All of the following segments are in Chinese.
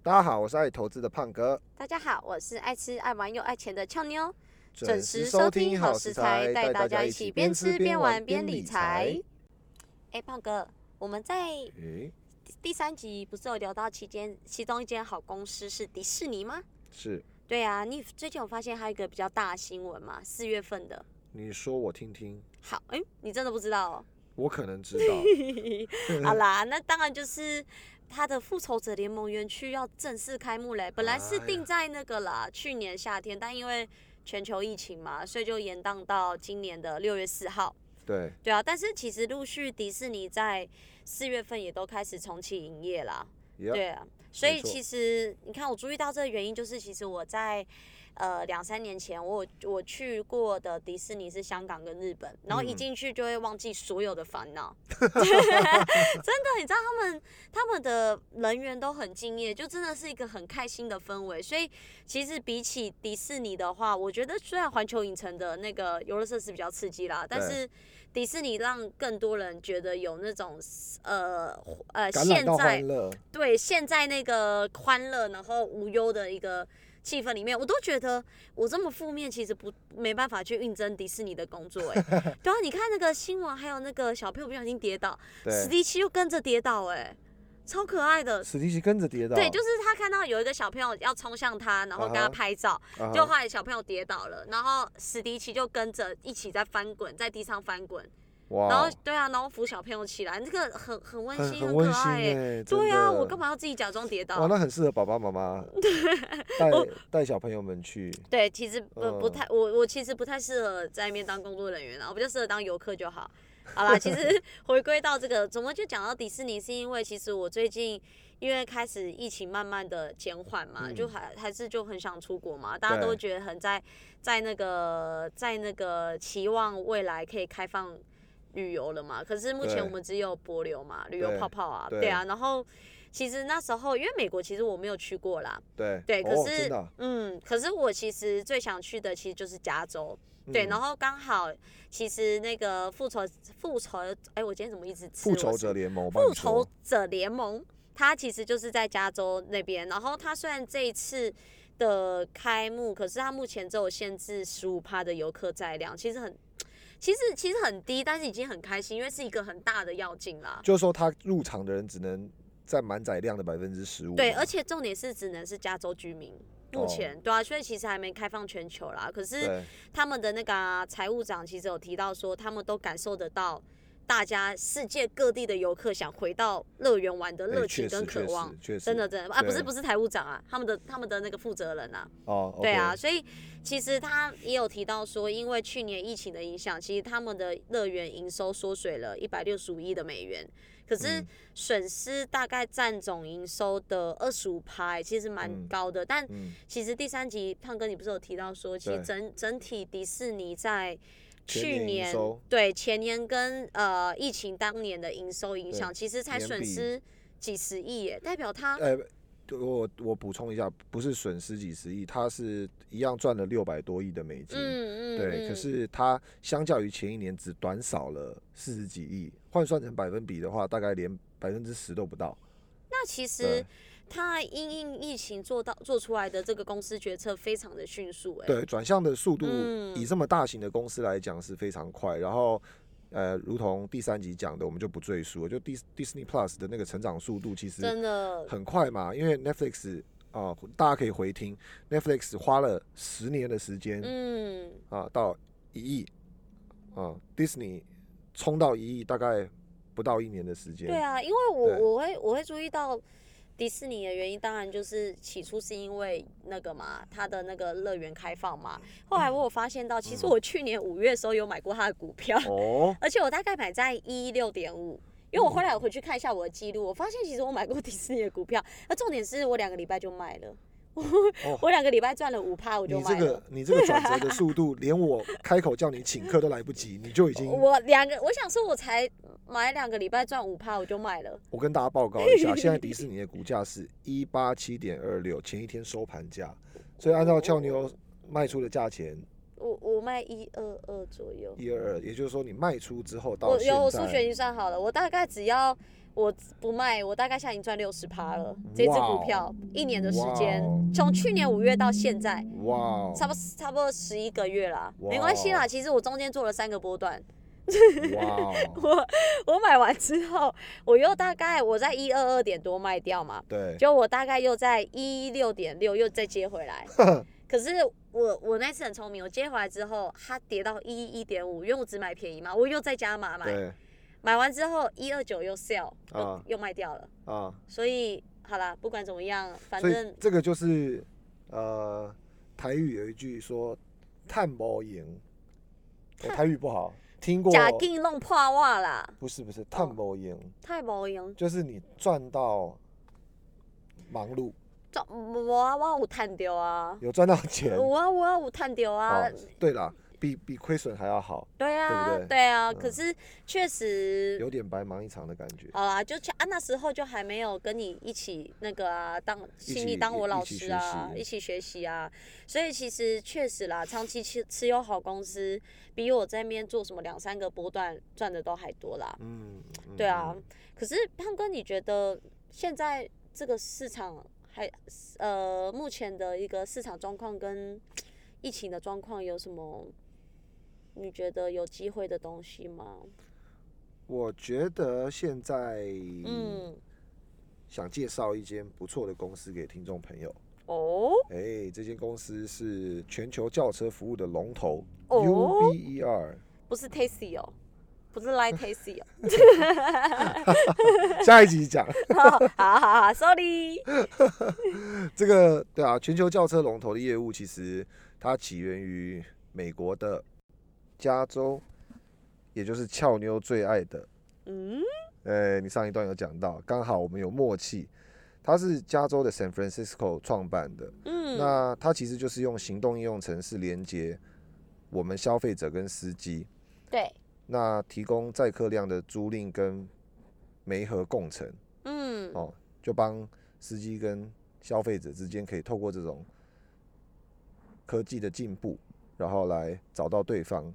大家好，我是爱投资的胖哥，大家好，我是爱吃、爱玩又爱钱的俏妞，准时收听好食材，带大家一起边吃边玩边理财。。哎，胖哥，我们在诶，第三集不是有聊到期间，其中一间好公司是迪士尼吗？是对啊，你最近有发现还有一个比较大的新闻吗？四月份的。你说我听听，好，哎，你真的不知道哦？我可能知道。好啦，那当然就是它的复仇者联盟园区要正式开幕嘞。本来是定在那个啦，去年夏天，但因为全球疫情嘛，所以就延宕到今年的六月四号。对，对啊，但是其实陆续迪士尼在四月份也都开始重启营业啦。也对啊，所以其实你看，我注意到这个原因，就是其实我在呃两三年前，我我去过的迪士尼是香港跟日本，然后一嗯进去就会忘记所有的烦恼。真的，你知道他们他们的人员都很敬业，就真的是一个很开心的氛围。所以其实比起迪士尼的话，我觉得虽然环球影城的那个游乐设施比较刺激啦，但是迪士尼让更多人觉得有那种呃呃现在，对现在那个欢乐，然后无忧的一个气氛里面，我都觉得我这么负面，其实不没办法去应征迪士尼的工作、哎，对啊，你看那个新闻，还有那个小朋友不小心跌倒，史对，迪奇又跟着跌倒、哎，超可爱的。史迪奇跟着跌倒，对，就是他看到有一个小朋友要冲向他，然后跟他拍照，就后来小朋友跌倒了，然后史迪奇就跟着一起在翻滚，在地上翻滚，然后哇，对啊，然后扶小朋友起来，这个很很温馨，很很可爱哎、哎，对啊，我干嘛要自己假装跌倒？哇，那很适合爸爸妈妈 带带小朋友们去。对，其实不不嗯太，我我其实不太适合在那边当工作人员啊，我比较适合当游客就好。好啦，其实 回归到这个，怎么就讲到迪士尼，是因为其实我最近因为开始疫情慢慢的减缓嘛，就嗯还还是就很想出国嘛，大家都对觉得很在在那个在那个期望未来可以开放旅游了嘛，可是目前我们只有博流嘛，旅游泡泡啊，对对啊，然后其实那时候因为美国其实我没有去过啦，对对，可哦是、嗯，可是我其实最想去的其实就是加州，对，嗯然后刚好其实那个复仇复仇，哎，我今天怎么一直吃复仇者联盟，复仇者联盟，它其实就是在加州那边，然后它虽然这一次。的开幕，可是它目前只有限制十五趴的游客载量，其实很，其实其实很低，但是已经很开心，因为是一个很大的要进啦。就是说他入场的人只能占满载量的百分之十五。对，而且重点是只能是加州居民，目哦前、对啊，所以其实还没开放全球啦。可是他们的那个啊财、务长其实有提到说，他们都感受得到大家世界各地的游客想回到乐园玩的哎热情确实确跟渴望。真的真的。啊，不是不是财务长啊，他们的他们的那个负责人啊，哦，对啊所以其实他也有提到说，因为去年疫情的影响，其实他们的乐园营收缩水了一百六十五亿的美元，可是嗯。损失大概占总营收的二十五趴，其实蛮嗯。高的。但嗯，其实第三集胖哥你不是有提到说，其实整整体迪士尼在去年收对前年跟呃疫情当年的营收影对响，其实才损失几十亿耶，代表他呃，我我补充一下，不是损失几十亿，他是一样赚了六百多亿的美金。嗯嗯对，可嗯是它相较于前一年只短少了四十几亿，换算成百分比的话，大概连百分之十都不到。那其实对他因应疫情做到做出来的这个公司决策非常的迅速、哎，对，转向的速度嗯以这么大型的公司来讲是非常快。然后，呃，如同第三集讲的，我们就不赘述了。就 Dis Disney Plus 的那个成长速度其实真的，很快嘛，因为 Netflix 啊、大家可以回听，Netflix 花了十年的时间嗯，啊，到一亿啊，Disney 冲到一亿大概不到一年的时间。对啊，因为我我会我会注意到迪士尼的原因，当然就是起初是因为那个嘛，它的那个乐园开放嘛。后来我有发现到，其实我去年五月的时候有买过它的股票，哦，而且我大概买在一六点五。因为我后来我回去看一下我的记录，我发现其实我买过迪士尼的股票，那重点是我两个礼拜就卖了，我两个礼拜赚了五趴我就哦你这。个你这个转折的 速度，连我开口叫你请客都来不及，你就已经。我两个，我想说，我才买两个礼拜赚五趴，我就卖了。我跟大家报告一下，现在迪士尼的股价是一八七点二六，前一天收盘价，所以按照俏妞卖出的价钱，我我我卖一二二左右。一二二，也就是说你卖出之后到我，有我数学已经算好了，我大概只要我不卖，我大概现在已经赚六十趴了。这只股票一年的时间从去年五月到现在，哇哦，差不多差不多十一个月啦，哇没关系啦。其实我中间做了三个波段，我我买完之后，我又大概我在一二二点多卖掉嘛，对，就我大概又在一六点六又再接回来。可是我我那次很聪明，我接回来之后，它跌到一一点五，因为我只买便宜嘛，我又再加码买，对买完之后一二九又 sell，又、啊。又卖掉了。啊，所以好啦，不管怎么样，反正这个就是呃，台语有一句说“探不赢”，我台语不好，听过？假定弄破袜啦，不是不是，探不赢，太无赢。就是你赚到忙碌，赚我啊，我有赚到啊，有赚到钱。有啊，我有赚到啊。哦，，对啦，比比亏损还要好，对啊，对不对啊。嗯可是确实有点白忙一场的感觉。好啦，就啊那时候就还没有跟你一起那个啊，当起心里当我老师啊，一起学习啊，所以其实确实啦，长期持持有好公司，比我在面做什么两三个波段赚的都还多啦。嗯，嗯对啊嗯，可是胖哥，你觉得现在这个市场还呃目前的一个市场状况跟疫情的状况有什么？你觉得有机会的东西吗？我觉得现在嗯，想介绍一间不错的公司给听众朋友。哦，哎，这间公司是全球轿车服务的龙头、哦 UBER，不是 Tasty 哦，不是 Light Tasty 哦。下一集讲 好好好好，Sorry。这个。对啊，全球轿车龙头的业务其实它起源于美国的加州，也就是俏妞最爱的。嗯，哎，你上一段有讲到，刚好我们有默契。它是加州的 San Francisco 创办的，嗯，那它其实就是用行动应用程式连接我们消费者跟司机，对，那提供载客量的租赁跟媒合共乘嗯，哦，就帮司机跟消费者之间可以透过这种科技的进步，然后来找到对方，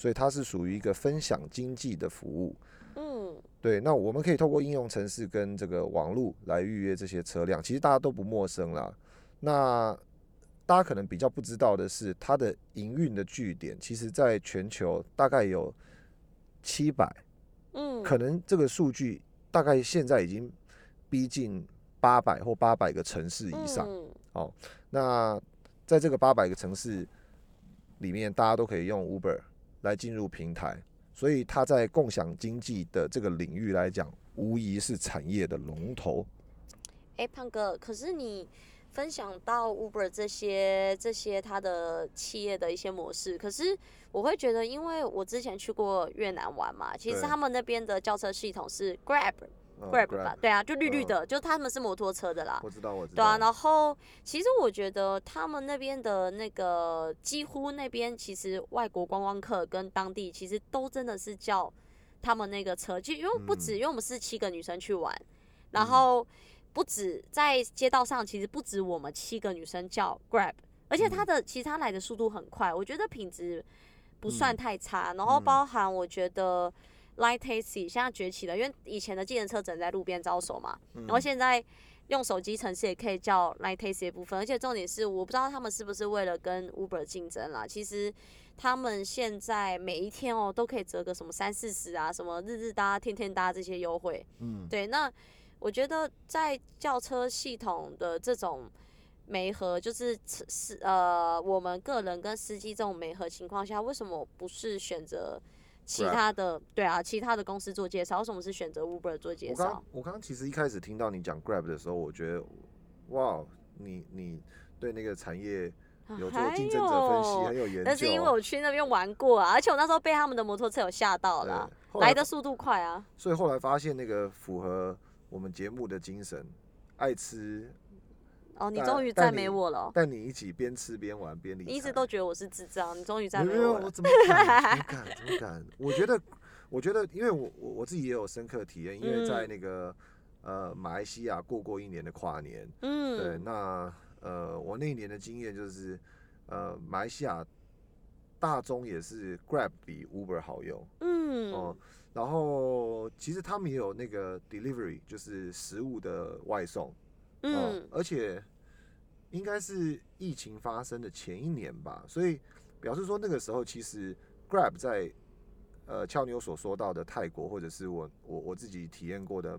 所以它是属于一个分享经济的服务。嗯，对，那我们可以透过应用程式跟这个网络来预约这些车辆，其实大家都不陌生啦。那大家可能比较不知道的是，它的营运的据点，其实在全球大概有七百，嗯，可能这个数据大概现在已经逼近八百或八百个城市以上。嗯那在这个八百个城市里面，大家都可以用 Uber 来进入平台，所以它在共享经济的这个领域来讲，无疑是产业的龙头。哎、胖哥，可是你分享到 Uber 这些这些它的企业的一些模式，可是我会觉得，因为我之前去过越南玩嘛，其实他们那边的轿车系统是 Grab 嗯 Grab 吧，对啊，就绿绿嗯。的，就他们是摩托车的啦。我知道，我知道。对啊，然后其实我觉得他们那边的那个几乎那边其实外国观光客跟当地其实都真的是叫他们那个车，就因为不止，嗯。因为我们是七个女生去玩，然后不止在街道上，其实不止我们七个女生叫 Grab，而且它嗯的其实它来的速度很快，我觉得品质不算嗯。太差，然后嗯。包含我觉得 Light Taxi 现在崛起了，因为以前的计程车只能在路边招手嘛，嗯然后现在用手机程式也可以叫 Line Taxi 的部分，而且重点是我不知道他们是不是为了跟 Uber 竞争啦。其实他们现在每一天哦都可以折个什么三四十啊，什么日日搭、天天搭这些优惠。嗯，对，那我觉得在轿车系统的这种媒合，就是是呃我们个人跟司机这种媒合情况下，为什么不是选择？其他的对啊，其他的公司做介绍，为什么是选择 Uber 做介绍我刚？我刚刚其实一开始听到你讲 Grab 的时候，我觉得哇，你你对那个产业有做还竞争者分析，很有研究。但是因为我去那边玩过啊，而且我那时候被他们的摩托车有吓到对啦，后来来的速度快啊。所以后来发现那个符合我们节目的精神，爱吃，哦，你终于赞美我了哦，带你一起边吃边玩边理财。你一直都觉得我是智障，你终于赞没有，美我了。我怎么敢？怎么 敢？怎么敢？我觉得，我觉得，因为我我我自己也有深刻体验，因为在嗯那个呃马来西亚过过一年的跨年，嗯对，嗯，那呃我那一年的经验就是，呃马来西亚大宗也是 Grab 比 Uber 好用嗯，哦。然后其实他们也有那个 delivery，就是食物的外送。哦嗯，而且应该是疫情发生的前一年吧，所以表示说那个时候其实 Grab 在呃俏妞所说到的泰国，或者是我我我自己体验过的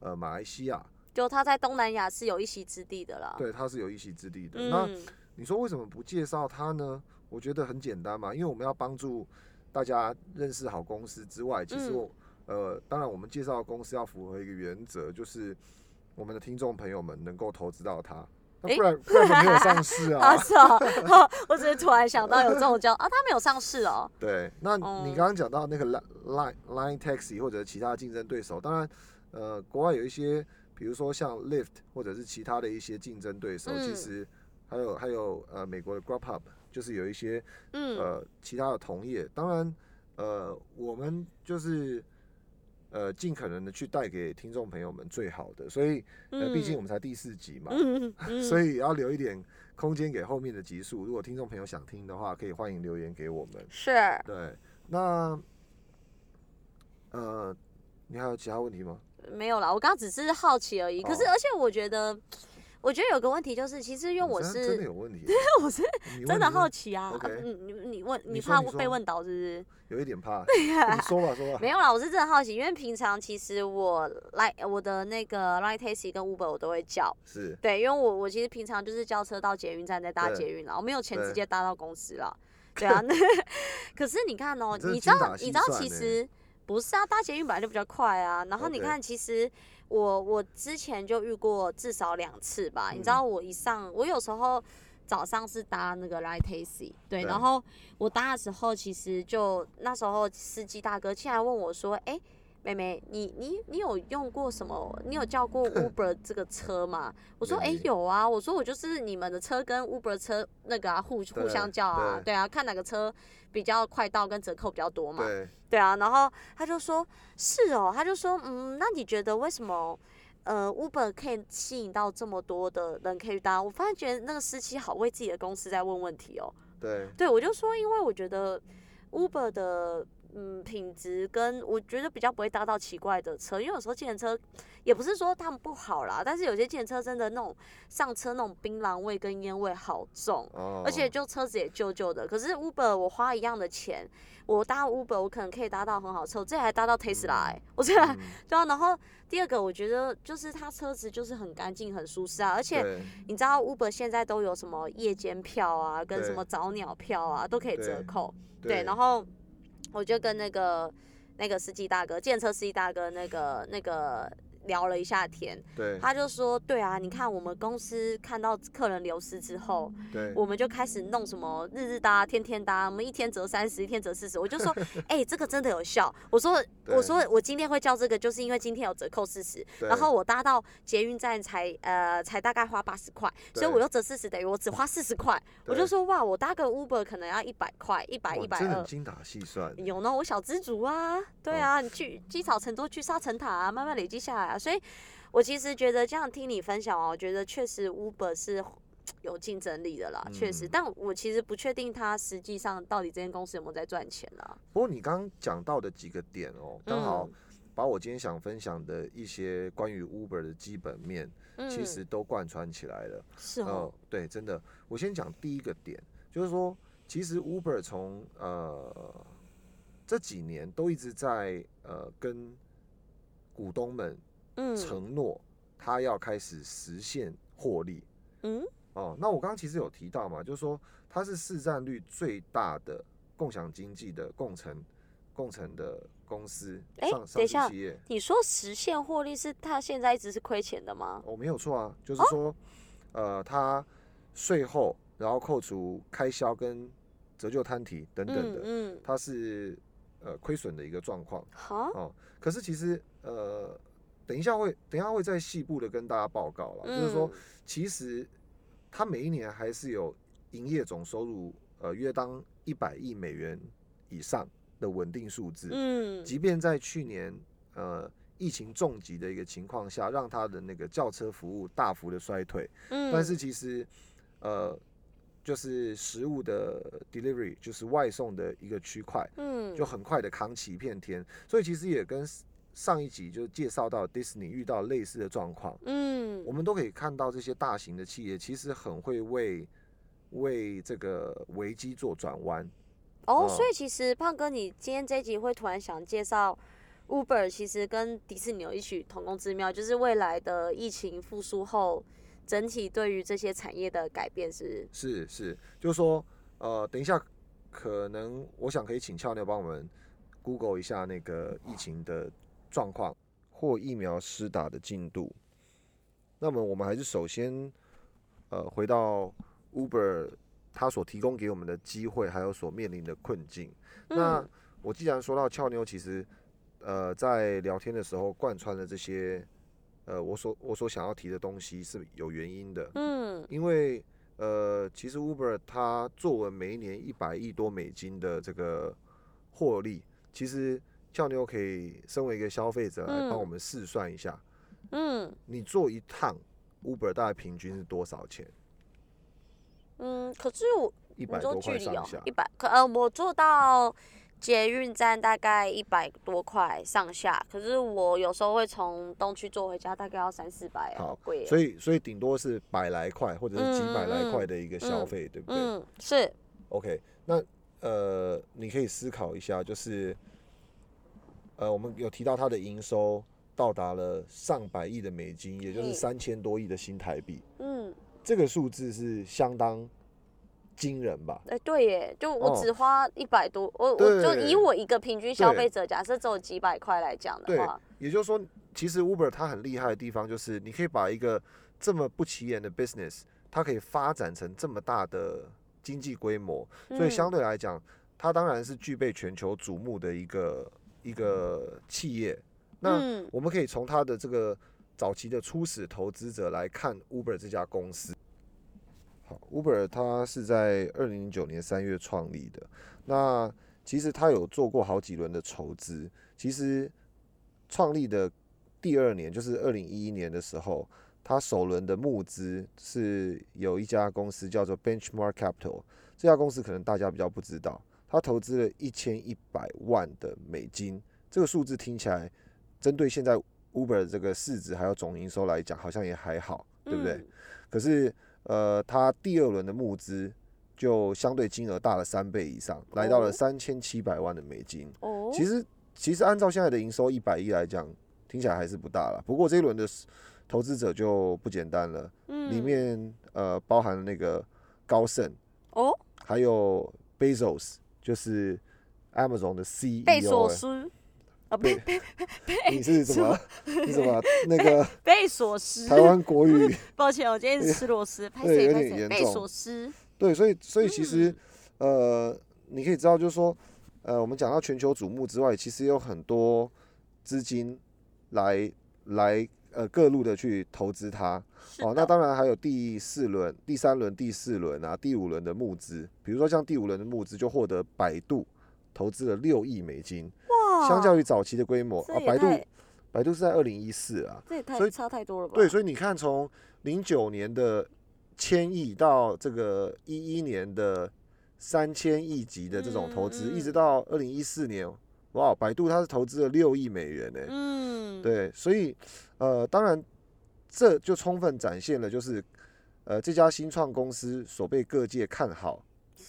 呃马来西亚，就他在东南亚是有一席之地的啦。对，它是有一席之地的。那嗯，你说为什么不介绍它呢？我觉得很简单嘛，因为我们要帮助大家认识好公司之外，其实嗯我、呃，当然我们介绍公司要符合一个原则，就是我们的听众朋友们能够投资到它。那不然不然没有上市啊 啊，。是哦，我只是突然想到有这种叫 啊，他没有上市哦。对，那哦你刚刚讲到那个 Line Line Taxi 或者其他竞争对手，当然，呃，国外有一些，比如说像 Lyft 或者是其他的一些竞争对手，其嗯实还有还有呃美国的 Grubhub，就是有一些嗯，呃其他的同业，当然呃我们就是呃尽可能的去带给听众朋友们最好的，所以呃毕竟我们才第四集嘛，嗯嗯，所以要留一点空间给后面的集数。如果听众朋友想听的话，可以欢迎留言给我们。是对，那呃，你还有其他问题吗？没有啦，我刚刚只是好奇而已。可是哦而且我觉得，我觉得有个问题就是，其实因为我是真的有问题，我是 真的好奇啊，你你你问你你怕被问倒是不是？有一点怕。对呀说吧，说吧。没有啦，我是真的好奇，因为平常其实我来我的那个 Line Taxi 跟 Uber 我都会叫，是，对，因为我我其实平常就是叫车到捷运站再搭捷运啦，我没有钱直接搭到公司啦。对啊，那可是你看哦、你知道你知道其实不是啊，搭捷运本来就比较快啊。然后你看，其实我我之前就遇过至少两次吧。你知道嗯我一上，我有时候早上是搭那个 Light Taxi，对，对然后我搭的时候，其实就那时候司机大哥竟然问我说：“哎、妹妹，你你你有用过什么？你有叫过 Uber 这个车吗？”我说：“哎、有啊。”我说：“我就是你们的车跟 Uber 车那个啊互互相叫啊，对对啊，看哪个车比较快到跟折扣比较多嘛。”对，对啊，然后他就说：“是哦。”他就说：“嗯，那你觉得为什么？”呃，Uber 可以吸引到这么多的人可以搭，我发现觉得那个司机好为自己的公司在问问题哦。对，对，我就说，因为我觉得 Uber 的嗯品质跟我觉得比较不会搭到奇怪的车，因为有时候计程车也不是说他们不好啦，但是有些计程车真的那种上车那种槟榔味跟烟味好重，哦，而且就车子也旧旧的。可是 Uber 我花一样的钱，我搭 Uber 我可能可以搭到很好车，我这还搭到 Tesla 哎、我这还嗯对啊。然后第二个我觉得就是它车子就是很干净很舒适啊，而且。你知道 Uber 现在都有什么夜间票啊，跟什么早鸟票啊，都可以折扣。对，对，然后我就跟那个那个司机大哥，建车司机大哥，那个那个聊了一下天，对他就说，对啊，你看我们公司看到客人流失之后，对，我们就开始弄什么日日搭、天天搭，我们一天折三十，一天折四十。我就说，哎、这个真的有效。我说，我说我今天会叫这个，就是因为今天有折扣四十，然后我搭到捷运站才呃才大概花八十块，所以我又折四十，等于我只花四十块。我就说，哇，我搭个 Uber 可能要一百块，一百哇一百二。真的精打细算。有呢，我小知足啊，对哦啊，你去积少成多，聚沙成塔啊，慢慢累积下来啊。所以，我其实觉得这样听你分享哦，我觉得确实 Uber 是 有竞争力的啦，确、实嗯。但我其实不确定它实际上到底这间公司有没有在赚钱啦。不过你刚刚讲到的几个点哦，刚好嗯把我今天想分享的一些关于 Uber 的基本面，嗯，其实都贯穿起来了。是哦呃，，对，真的，我先讲第一个点，就是说，其实 Uber 从呃这几年都一直在呃跟股东们嗯承诺，他要开始实现获利。嗯哦，那我刚刚其实有提到嘛，就是说它是市占率最大的共享经济的共成共成的公司，诶上上等一下市企业。你说实现获利是它现在一直是亏钱的吗？哦，没有错啊，就是说，呃，它税后然后扣除开销跟折旧摊提等等的，嗯嗯，它是呃亏损的一个状况好，哦。可是其实呃，等一下会等一下会再细部的跟大家报告了，就是说嗯，其实它每一年还是有营业总收入呃约当一百亿美元以上的稳定数字，嗯。即便在去年呃疫情重疾的一个情况下，让它的那个轿车服务大幅的衰退，嗯，但是其实呃就是食物的 delivery，就是外送的一个区块，嗯，就很快的扛起一片天。所以其实也跟上一集就介绍到 Disney 遇到类似的状况，嗯。我们都可以看到这些大型的企业其实很会为为这个危机做转弯。哦，哦所以其实胖哥，你今天这一集会突然想介绍 Uber，其实跟迪士尼有异曲同工之妙，就是未来的疫情复苏后，整体对于这些产业的改变是是是，就是说，呃，等一下，可能我想可以请俏妞帮我们 Google 一下那个疫情的状况或疫苗施打的进度。那么我们还是首先，呃，回到 Uber 它所提供给我们的机会，还有所面临的困境。那嗯我既然说到俏妞，其实呃在聊天的时候贯穿了这些呃我所我所想要提的东西是有原因的。嗯因为呃，其实 Uber 它作为每一年一百亿多美金的这个获利，其实俏妞可以身为一个消费者来帮嗯我们试算一下，嗯你坐一趟 Uber 大概平均是多少钱？嗯，可是我一百多块上下，一。百可呃，我坐到捷运站大概一百多块上下，可是我有时候会从东区坐回家，大概要三四百，好好贵哦。所以，所以顶多是百来块或者是几百来块的一个消费，对不对？嗯，是，OK，那呃，你可以思考一下，就是呃，我们有提到它的营收到达了上百亿的美金，也就是嗯。三千多亿的新台币，嗯，这个数字是相当惊人吧？哎、对耶，就我哦只花一百多，我我就以我一个平均消费者，假设只有几百块来讲的对话，也就是说，其实 Uber 它很厉害的地方，就是你可以把一个这么不起眼的 business，它可以发展成这么大的经济规模，所以相嗯对来讲，它当然是具备全球瞩目的一个一个企业。那嗯我们可以从它的这个早期的初始投资者来看 Uber 这家公司。好，Uber 它是在二零零九年三月创立的。那其实它有做过好几轮的筹资。其实创立的第二年，就是二零一一年的时候，它首轮的募资是有一家公司叫做 Benchmark Capital。这家公司可能大家比较不知道，它投资了一千一百万的美金。这个数字听起来，针对现在 Uber 的这个市值还有总营收来讲，好像也还好，对不对？嗯可是，呃，他第二轮的募资就相对金额大了三倍以上，来到了哦三千七百万的美金。哦，其实，其实按照现在的营收一百亿来讲，听起来还是不大了。不过这一轮的投资者就不简单了，里嗯面呃包含了那个高盛，哦，还有 Bezos，就是 Amazon 的 CEO 贝索欸斯，啊，贝贝 贝你是什么？你怎么？那个 贝索斯，台湾国语？抱歉，我今天是吃螺丝，拍对有谁拍谁，贝点严重。索斯，对，所以所以其实嗯呃，你可以知道，就是说，呃，我们讲到全球瞩目之外，其实有很多资金来来呃各路的去投资它。哦，那当然还有第四轮、第三轮、第四轮啊，第五轮的募资，比如说像第五轮的募资就获得百度投资了六亿美金，哇，相较于早期的规模啊，百度百度是在二零一四啊，这也太所以差太多了吧？对，所以你看，从零九年的千亿到这个一一年的三千亿级的这种投资，嗯嗯一直到二零一四年，哇，百度它是投资了六亿美元呢、嗯，对，所以呃，当然这就充分展现了就是呃这家新创公司所被各界看好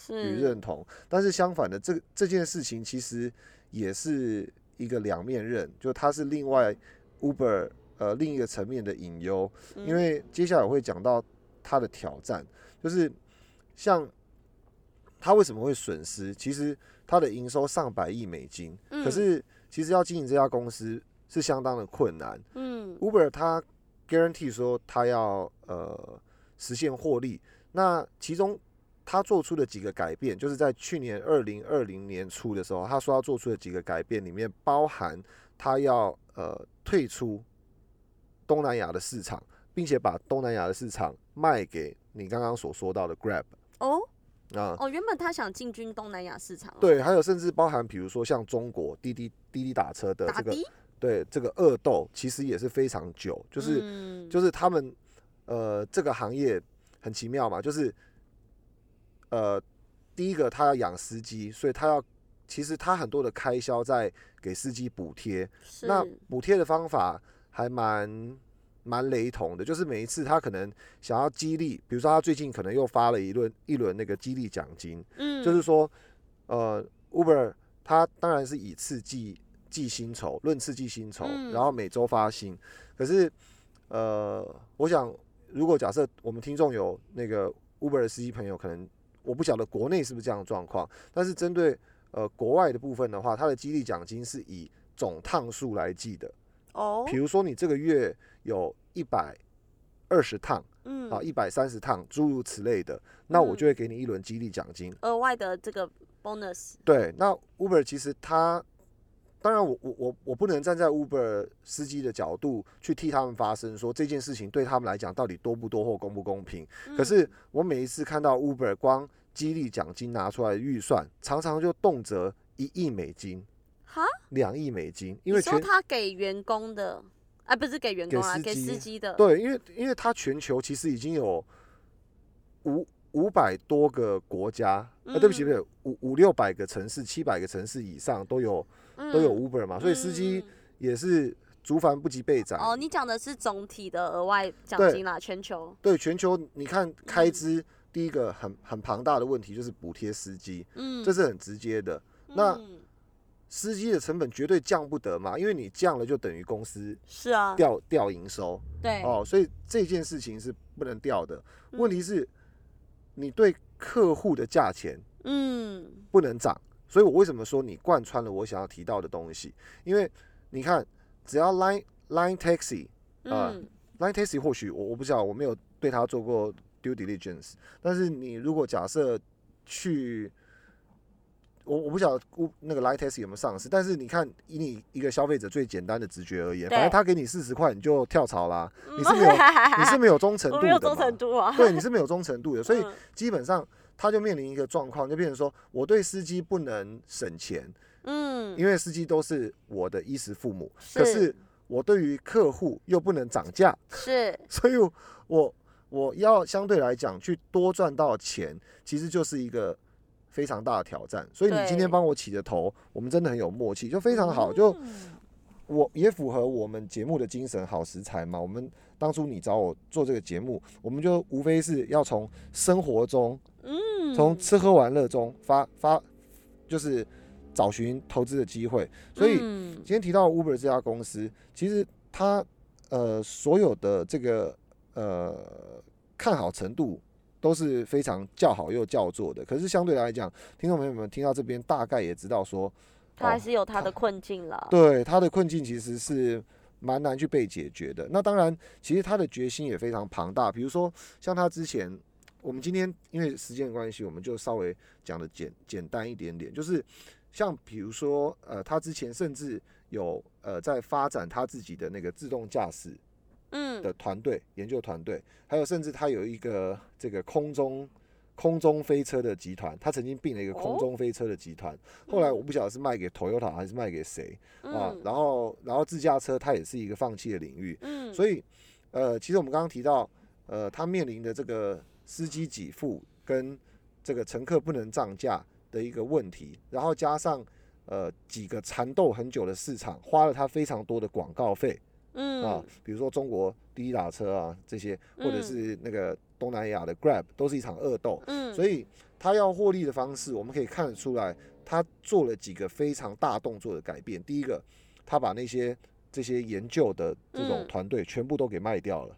与是认同，但是相反的，这这件事情其实也是一个两面刃，就它是另外 Uber 呃另一个层面的隐忧，因嗯为接下来我会讲到它的挑战，就是像它为什么会损失，其实它的营收上百亿美金，可嗯是其实要经营这家公司是相当的困难。嗯。Uber 它 guarantee 说它要呃实现获利，那其中他做出的几个改变，就是在去年二零二零年初的时候，他说要做出的几个改变里面包含他要呃退出东南亚的市场，并且把东南亚的市场卖给你刚刚所说到的 Grab 哦啊。哦，原本他想进军东南亚市场哦，对，还有甚至包含，比如说像中国滴滴滴滴打车的这个，对这个恶斗，其实也是非常久，就是、嗯就是他们呃这个行业很奇妙嘛，就是呃，第一个他要养司机，所以他要其实他很多的开销在给司机补贴。那补贴的方法还蛮蛮雷同的，就是每一次他可能想要激励，比如说他最近可能又发了一轮一轮那个激励奖金，嗯就是说，呃，Uber 他当然是以次计计薪酬，论次计薪酬，嗯然后每周发薪。可是，呃，我想如果假设我们听众有那个 Uber 的司机朋友，可能我不晓得国内是不是这样的状况，但是针对呃国外的部分的话，它的激励奖金是以总趟数来计的。哦。比如说你这个月有一百二十趟嗯。啊，一百三十趟，诸如此类的，那我嗯就会给你一轮激励奖金。额外的这个 bonus 对，那 Uber 其实它，当然我我我我不能站在 Uber 司机的角度去替他们发声，说这件事情对他们来讲到底多不多或公不公平。可是我每一次看到 Uber 光激励奖金拿出来的预算，常常就动辄一亿美金、哈，两亿美金，因为全他给员工的，啊，不是给员工啊，给司机的，对，因为因为他全球其实已经有五五百多个国家，啊，对不起，嗯。不对，五五六百个城市、七百个城市以上都有都有嗯 Uber 嘛，所以司机嗯。也是竹凡不及备载。哦，你讲的是总体的额外奖金啦，全球，对全球，你看开嗯支，第一个很很庞大的问题就是补贴司机，嗯，这是很直接的。那嗯司机的成本绝对降不得嘛，因为你降了就等于公司是啊，掉掉营收对，哦，所以这件事情是不能掉的。问题嗯是，你对客户的价钱嗯。不能涨，所以我为什么说你贯穿了我想要提到的东西？因为你看，只要 Line Line Taxi 啊嗯 Line Taxi 或许我我不知道，我没有对他做过 due diligence，但是你如果假设去，我我不晓得那个 Line Taxi 有没有上市，但是你看以你一个消费者最简单的直觉而言，反正他给你四十块你就跳槽啦，嗯你是没有 你是没有忠诚我没有忠度的嘛诚度啊，对，你是没有忠诚度的，所以嗯基本上他就面临一个状况，就变成说我对司机不能省钱，嗯，因为司机都是我的衣食父母，可是我对于客户又不能涨价，是。所以我我要相对来讲去多赚到钱，其实就是一个非常大的挑战。所以你今天帮我起的头，我们真的很有默契，就非常好，就嗯我也符合我们节目的精神，好食材嘛。我们当初你找我做这个节目，我们就无非是要从生活中，嗯，从吃喝玩乐中发发，就是找寻投资的机会。所以嗯今天提到 Uber 这家公司，其实它呃所有的这个呃看好程度都是非常叫好又叫座的。可是相对来讲，听众朋友们听到这边大概也知道说，他还哦是有他的困境啦，对他的困境其实是蛮难去被解决的。那当然，其实他的决心也非常庞大。比如说，像他之前，我们今天因为时间的关系，我们就稍微讲的简简单一点点，就是像比如说，呃，他之前甚至有呃在发展他自己的那个自动驾驶嗯。的团队、研究团队，还有甚至他有一个这个空中。空中飞车的集团，他曾经并了一个空哦。中飞车的集团，后来我不晓得是卖给 Toyota 还是卖给谁，啊嗯，然后然后自驾车它也是一个放弃的领域，嗯，所以呃，其实我们刚刚提到，呃，他面临的这个司机给付跟这个乘客不能涨价的一个问题，然后加上呃几个缠斗很久的市场，花了他非常多的广告费嗯。啊，比如说中国滴滴打车啊这些，或者嗯是那个东南亚的 Grab 都是一场恶斗，嗯，所以他要获利的方式，我们可以看得出来，他做了几个非常大动作的改变。第一个，他把那些这些研究的这种嗯。团队全部都给卖掉了，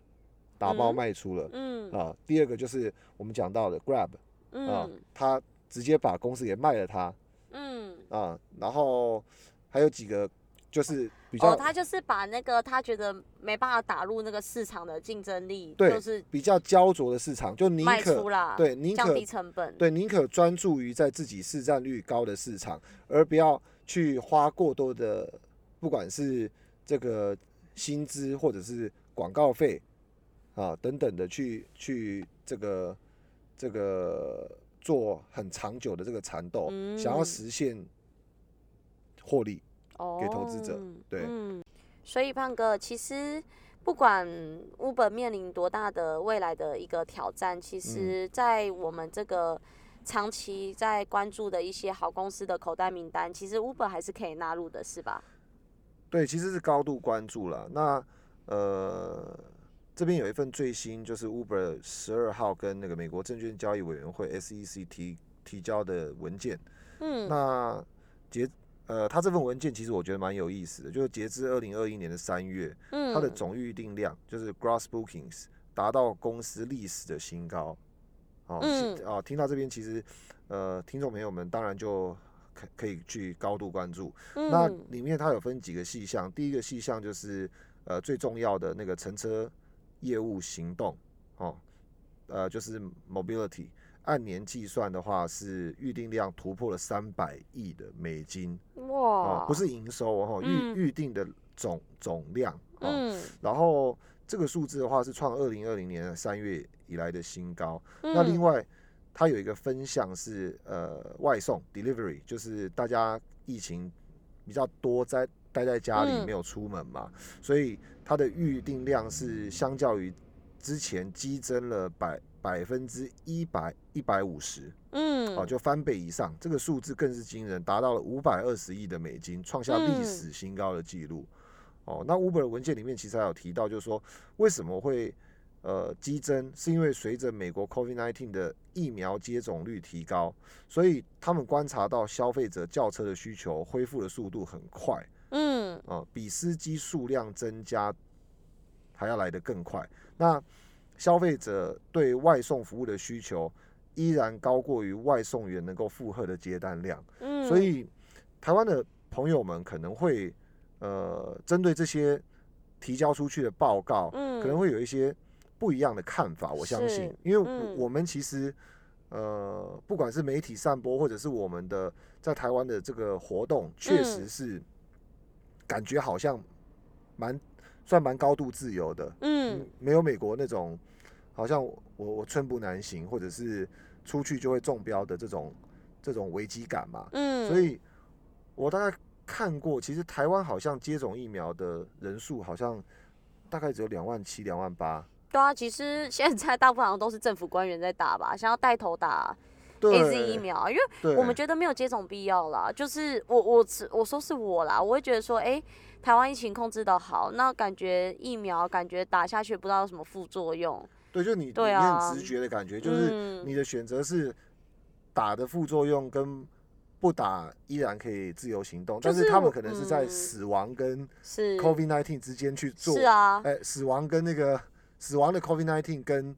打包嗯。卖出了、嗯。啊。第二个就是我们讲到的 Grab 啊嗯，他直接把公司给卖了他。嗯。啊，然后还有几个就是比较、哦，他就是把那个他觉得没办法打入那个市场的竞争力，对就是比较焦灼的市场，就宁卖可出啦，对宁可降低成本，对，宁可专注于在自己市占率高的市场，而不要去花过多的，不管是这个薪资或者是广告费啊等等的去去这个这个做很长久的这个缠斗，想要嗯实现获利。哦，给投资者对嗯，所以胖哥，其实不管 Uber 面临多大的未来的一个挑战，其嗯实，在我们这个长期在关注的一些好公司的口袋名单，其实 Uber 还是可以纳入的，是吧？对，其实是高度关注了。那呃，这边有一份最新，就是 Uber 十二号跟那个美国证券交易委员会 SEC 提提交的文件。嗯，那截呃，他这份文件其实我觉得蛮有意思的，就是截至二零二一年的三月，嗯它的总预定量就是 Gross Bookings 达到公司历史的新高。哦，嗯是啊，听到这边其实呃，听众朋友们当然就可可以去高度关注。那嗯里面它有分几个细项，第一个细项就是呃最重要的那个乘车业务行动哦，呃就是 mobility，按年计算的话是预定量突破了三百亿的美金。哦哇，，不是营收哦，预嗯。预定的总总量哦，嗯，然后这个数字的话是创二零二零年三月以来的新高。嗯。那另外，它有一个分项是呃外送 delivery，就是大家疫情比较多在待在家里嗯。没有出门嘛，所以它的预订量是相较于之前激增了百百分之一百一百五十嗯，哦，就翻倍以上，这个数字更是惊人，达到了五百二十亿的美金，创下历嗯史新高的记录。哦，那 Uber 的文件里面其实还有提到，就是说为什么会呃激增，是因为随着美国 COVID-19 的疫苗接种率提高，所以他们观察到消费者轿车的需求恢复的速度很快嗯啊、比司机数量增加还要来得更快。那消费者对外送服务的需求依然高过于外送员能够负荷的接单量。嗯，所以台湾的朋友们可能会呃针对这些提交出去的报告，嗯可能会有一些不一样的看法。我相信，因为嗯我我们其实呃不管是媒体散播，或者是我们的在台湾的这个活动，确实嗯是感觉好像蛮算蛮高度自由的。嗯没有美国那种好像我我我寸步难行，或者是出去就会中标的这种这种危机感嘛。嗯，所以我大概看过，其实台湾好像接种疫苗的人数好像大概只有两万七、两万八。对啊，其实现在大部分好像都是政府官员在打吧，想要带头打 A 对 Z 疫苗，因为，我们觉得没有接种必要啦。就是我我是我说是我啦，我会觉得说，哎、台湾疫情控制的好，那感觉疫苗感觉打下去不知道有什么副作用，对，就你对你啊很直觉的感觉，就是嗯你的选择是打的副作用跟不打依然可以自由行动，但是他们可能是在嗯。死亡跟 COVID 1 9之间去做是啊，哎、死亡跟那个死亡的 COVID 1 9跟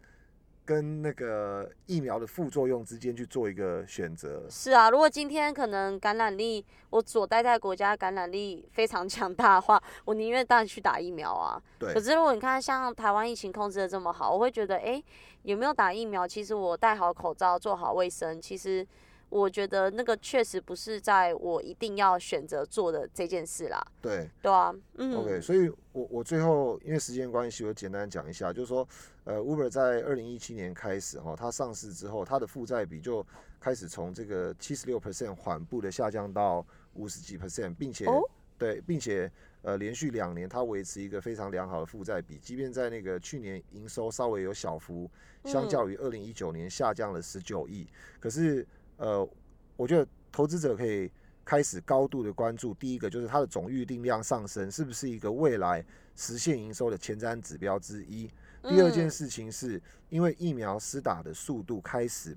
跟那个疫苗的副作用之间去做一个选择。是啊，如果今天可能感染力，我所待在国家感染力非常强大的话，我宁愿当然去打疫苗啊。对可是如果你看像台湾疫情控制的这么好，我会觉得，哎、有没有打疫苗？其实我戴好口罩，做好卫生，其实我觉得那个确实不是在我一定要选择做的这件事啦。对对啊，嗯 OK，所以我我最后因为时间关系，我简单讲一下，就是说，呃，Uber 在二零一七年开始哈，它上市之后，它的负债比就开始从这个七十六 percent 缓步的下降到五十几 percent，并且、哦对，并且呃连续两年它维持一个非常良好的负债比，即便在那个去年营收稍微有小幅相较于二零一九年下降了十九亿，可是呃，我觉得投资者可以开始高度的关注，第一个就是它的总预定量上升是不是一个未来实现营收的前瞻指标之一。第二件嗯事情是因为疫苗施打的速度开始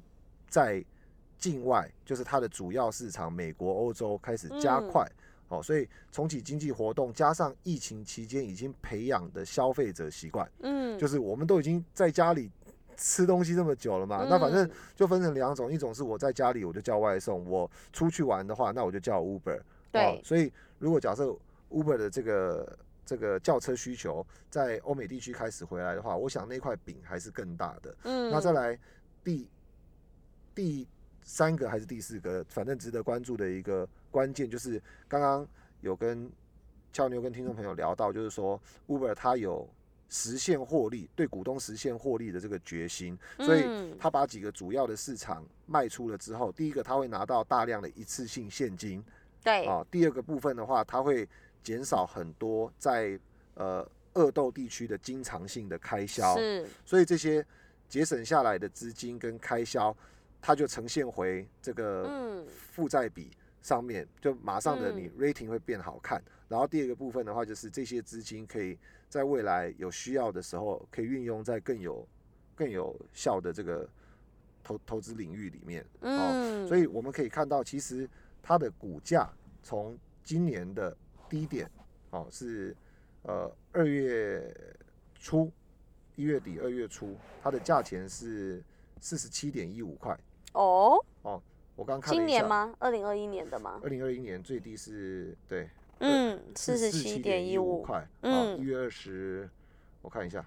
在境外，就是它的主要市场美国、欧洲开始加嗯快。哦，所以重启经济活动，加上疫情期间已经培养的消费者习惯，嗯，就是我们都已经在家里吃东西这么久了嘛，那反正嗯就分成两种，一种是我在家里我就叫外送，我出去玩的话，那我就叫 Uber。对哦，所以如果假设 Uber 的这个这个轿车需求在欧美地区开始回来的话，我想那块饼还是更大的。嗯，那再来第第三个还是第四个，反正值得关注的一个关键就是刚刚有跟俏妞跟听众朋友聊到，就是说 Uber 它有实现获利，对股东实现获利的这个决心，所以嗯他把几个主要的市场卖出了之后，第一个他会拿到大量的一次性现金对，啊，第二个部分的话，他会减少很多在呃恶斗地区的经常性的开销，是，所以这些节省下来的资金跟开销，它就呈现回这个嗯负债比上面，就马上的嗯你 rating 会变好看。然后第二个部分的话，就是这些资金可以在未来有需要的时候，可以运用在更有更有效的这个投投资领域里面。嗯，所以我们可以看到，其实它的股价从今年的低点，哦是呃二月初，一月底二月初，它的价钱是四十七点一五块。哦哦，我刚刚看了今，年吗？二零二一年的吗？二零二一年最低是对嗯，四十七点一五。块，嗯嗯，一月二十，我看一下，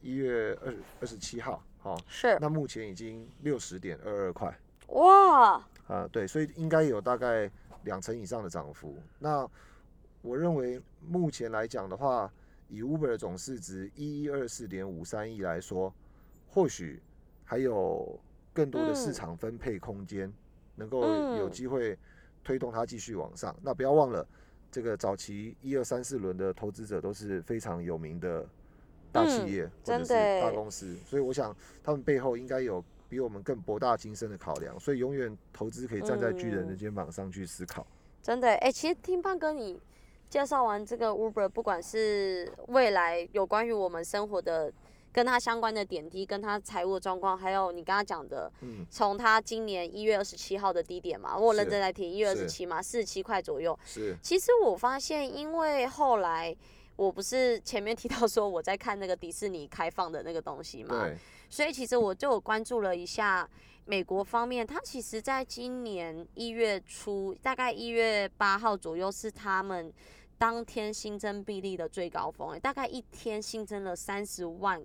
一月二二十七号，好、是那目前已经六十点二二块。哇，啊，对，所以应该有大概两成以上的涨幅。那我认为目前来讲的话，以 Uber 的总市值一一二四点五三亿来说，或许还有更多的市嗯场分配空间，能够有嗯机会推动它继续往上。那不要忘了，这个早期一二三四轮的投资者都是非常有名的大企嗯业、或真者是大公司，所以我想他们背后应该有比我们更博大精深的考量，所以永远投资可以站在巨人的嗯。肩膀上去思考。真的，哎、其实听胖哥你介绍完这个 Uber，不管是未来有关于我们生活的跟他相关的点滴，跟他财务的状况，还有你刚刚讲的，嗯，从他今年一月二十七号的低点嘛，我认是真在听，一月二十七嘛，四十七块左右。是其实我发现，因为后来我不是前面提到说我在看那个迪士尼开放的那个东西嘛，对，所以其实我就有关注了一下美国方面，它其实在今年一月初，大概一月八号左右是他们当天新增病例的最高峰、欸，大概一天新增了三十万